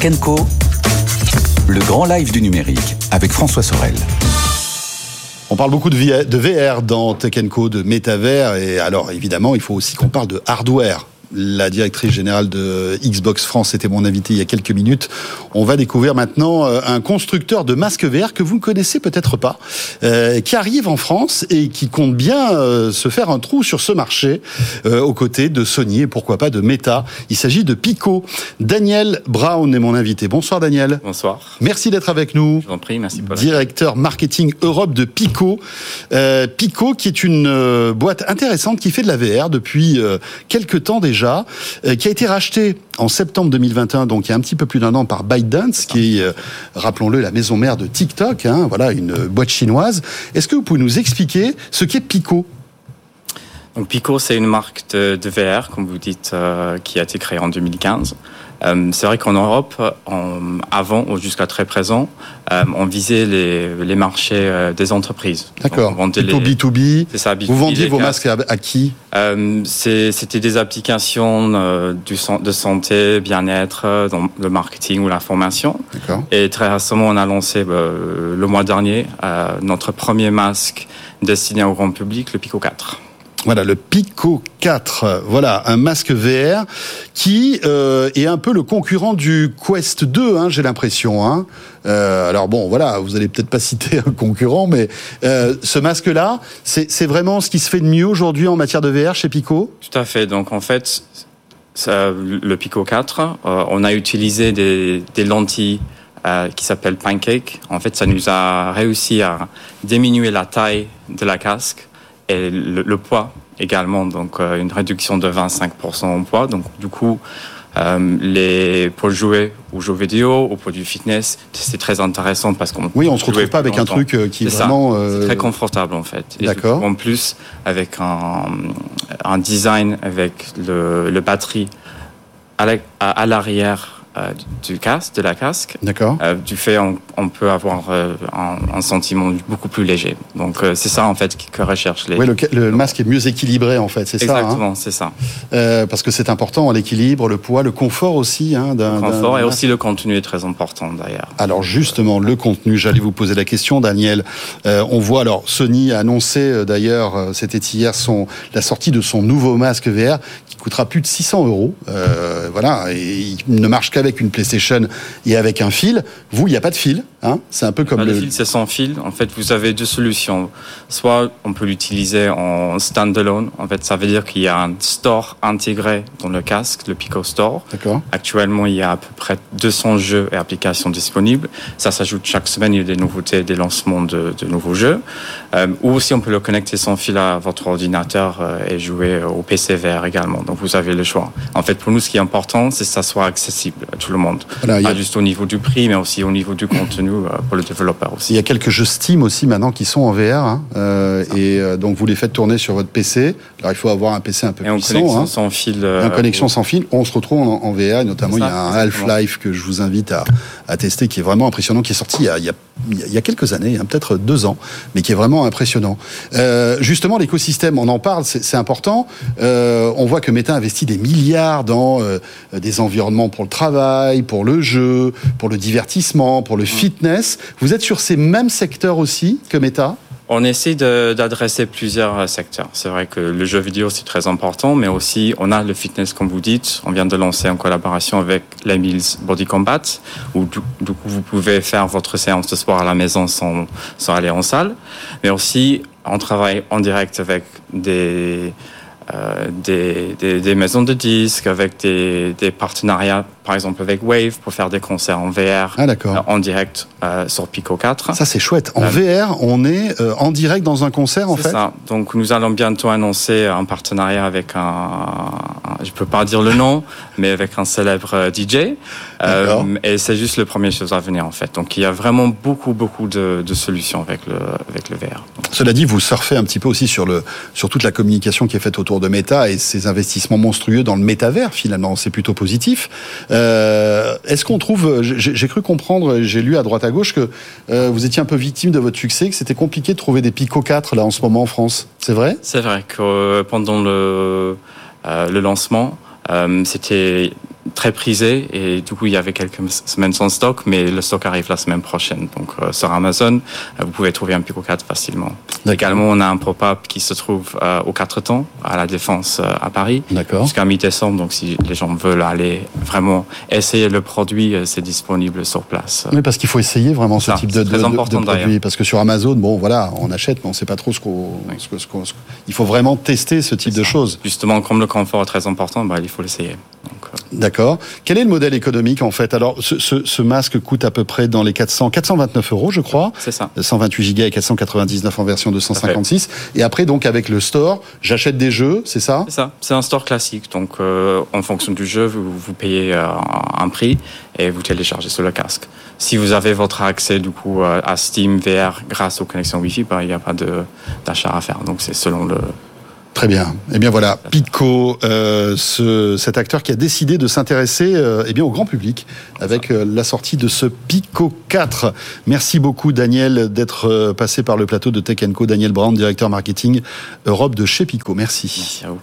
Tech Co. Le grand live du numérique avec François Sorel. On parle beaucoup de VR dans Tech Co, de métavers, et alors évidemment, il faut aussi qu'on parle de hardware la directrice générale de Xbox France était mon invité il y a quelques minutes. On va découvrir maintenant euh, un constructeur de masques VR que vous ne connaissez peut-être pas, euh, qui arrive en France et qui compte bien euh, se faire un trou sur ce marché aux côtés de Sony et pourquoi pas de Meta. Il s'agit de Pico. Daniel Brown est mon invité. Bonsoir Daniel. Bonsoir. Merci d'être avec nous. Je vous en prie, merci Paul. Directeur marketing Europe de Pico. Pico qui est une boîte intéressante qui fait de la VR depuis quelques temps déjà euh, qui a été racheté en septembre 2021, donc il y a un petit peu plus d'un an, par ByteDance, qui est, euh, rappelons-le, la maison mère de TikTok, hein, voilà, une boîte chinoise. Est-ce que vous pouvez nous expliquer ce qu'est Pico? Donc Pico, c'est une marque de, VR, comme vous dites, euh, qui a été créée en 2015. Euh, c'est vrai qu'en Europe, avant ou jusqu'à très présent, euh, on visait les, marchés euh, des entreprises. D'accord. Plutôt B2B. C'est ça, Vous vendiez vos masques à, qui? C'était des applications du, de santé, bien-être, dans le marketing ou la formation. Et très récemment, on a lancé le mois dernier notre premier masque destiné au grand public, le Pico 4. Voilà, le Pico 4. Voilà, un masque VR qui euh, est un peu le concurrent du Quest 2, hein, j'ai l'impression. Hein. Euh, alors bon, voilà, vous allez peut-être pas citer un concurrent, mais euh, ce masque-là, c'est vraiment ce qui se fait de mieux aujourd'hui en matière de VR chez Pico? Tout à fait. Donc en fait, le Pico 4, on a utilisé des, lentilles qui s'appellent Pancake. En fait, ça nous a réussi à diminuer la taille de la casque et le, poids également, donc euh, une réduction de 25% en poids. Donc du coup, euh, les pour jouer ou jeux vidéo ou pour du fitness, c'est très intéressant parce qu'on oui, on se retrouve pas avec un truc euh, qui est, vraiment c'est très confortable en fait. D'accord. En plus, avec un, un design avec le, le batterie à l'arrière euh, du casque, de la casque. D'accord. Euh, du fait, on, on peut avoir euh, un, un, sentiment beaucoup plus léger. Donc c'est ça en fait que recherche les. Oui, le, le masque est mieux équilibré en fait, c'est ça. Hein Exactement, c'est ça. parce que c'est important, l'équilibre, le poids, le confort aussi. Hein, d'un, le confort et aussi le contenu est très important d'ailleurs. Alors justement, le contenu, j'allais vous poser la question, Daniel. on voit alors Sony a annoncé d'ailleurs, c'était hier son la sortie de son nouveau masque VR coûtera plus de 600 euros. voilà, et il ne marche qu'à avec une PlayStation et avec un fil. Vous, il n'y a pas de fil. Hein c'est un peu comme le... fil, c'est sans fil. En fait, vous avez deux solutions. Soit on peut l'utiliser en standalone. En fait, ça veut dire qu'il y a un store intégré dans le casque, le Pico Store. D'accord. Actuellement, il y a à peu près 200 jeux et applications disponibles. Ça s'ajoute chaque semaine. Il y a des nouveautés, des lancements de, de nouveaux jeux. Euh, ou aussi, on peut le connecter sans fil à votre ordinateur euh, et jouer au PC VR également. Donc, vous avez le choix. En fait, pour nous, ce qui est important, c'est que ça soit accessible à tout le monde. Pas juste au niveau du prix, mais aussi au niveau du contenu euh, pour le développeur aussi. Il y a quelques jeux Steam aussi maintenant qui sont en VR. Hein, euh, et euh, donc vous les faites tourner sur votre PC. Alors il faut avoir un PC un peu et en puissant. Connexion hein. sans fil. en connexion sans fil. On se retrouve en, VR. Et notamment il y a un Half-Life que je vous invite à, à, tester qui est vraiment impressionnant, qui est sorti il y a, il y a, il y a quelques années, hein, peut-être deux ans, mais qui est vraiment impressionnant. justement l'écosystème, on en parle, c'est important. on voit que Meta investit des milliards dans des environnements pour le travail, pour le jeu, pour le divertissement, pour le fitness. Vous êtes sur ces mêmes secteurs aussi que Meta? On essaie d'adresser plusieurs secteurs. C'est vrai que le jeu vidéo, c'est très important, mais aussi on a le fitness, comme vous dites. On vient de lancer en collaboration avec la Body Combat, où du, coup, vous pouvez faire votre séance de sport à la maison sans, sans aller en salle. Mais aussi, on travaille en direct avec des, euh, des, des, des, maisons de disques, avec des, des, partenariats, par exemple avec Wave, pour faire des concerts en VR, ah, euh, en direct euh, sur Pico 4. Ça, c'est chouette. En VR, on est en direct dans un concert, en fait C'est ça. Donc, nous allons bientôt annoncer un partenariat avec un, je peux pas dire le nom, mais avec un célèbre DJ. et c'est juste le premier chose à venir, en fait. Donc, il y a vraiment beaucoup, beaucoup de, de solutions avec le, avec le VR. Cela dit, vous surfez un petit peu aussi sur, le, sur toute la communication qui est faite autour de Meta et ses investissements monstrueux dans le métavers, finalement, c'est plutôt positif. Euh, Est-ce qu'on trouve, j'ai cru comprendre, j'ai lu à droite à gauche que euh, vous étiez un peu victime de votre succès, que c'était compliqué de trouver des Pico 4 là en ce moment en France. C'est vrai? C'est vrai que euh, pendant le, euh, le lancement, euh, c'était très prisé et du coup il y avait quelques semaines sans stock mais le stock arrive la semaine prochaine. Donc euh, sur Amazon euh, vous pouvez trouver un Pico 4 facilement. Également on a un pop-up qui se trouve euh, aux quatre temps à la défense euh, à Paris. Jusqu'à mi-décembre donc si les gens veulent aller vraiment essayer le produit c'est disponible sur place. Oui parce qu'il faut essayer vraiment ce type de, de, de, de produit. Parce que sur Amazon bon voilà on achète mais on sait pas trop ce qu'on oui. il faut vraiment tester ce type de choses. Justement comme le confort est très important bah, il faut l'essayer D'accord. Quel est le modèle économique en fait? Alors, ce, ce, ce, masque coûte à peu près dans les 400, 429 euros, je crois. C'est ça. 128 gigas et 499 en version 256. Et après, donc avec le store, j'achète des jeux, c'est ça? C'est ça. C'est un store classique. Donc, euh, en fonction du jeu, vous, vous payez euh, un prix et vous téléchargez sur le casque. Si vous avez votre accès du coup à Steam VR grâce aux connexions Wi-Fi, bah, il n'y a pas d'achat à faire. Donc, c'est selon le Très bien. Eh bien voilà, Pico, euh, ce, cet acteur qui a décidé de s'intéresser euh, eh bien au grand public avec euh, la sortie de ce Pico 4. Merci beaucoup Daniel d'être euh, passé par le plateau de Tech Co. Daniel Brown, directeur marketing Europe de chez Pico. Merci. Merci à vous.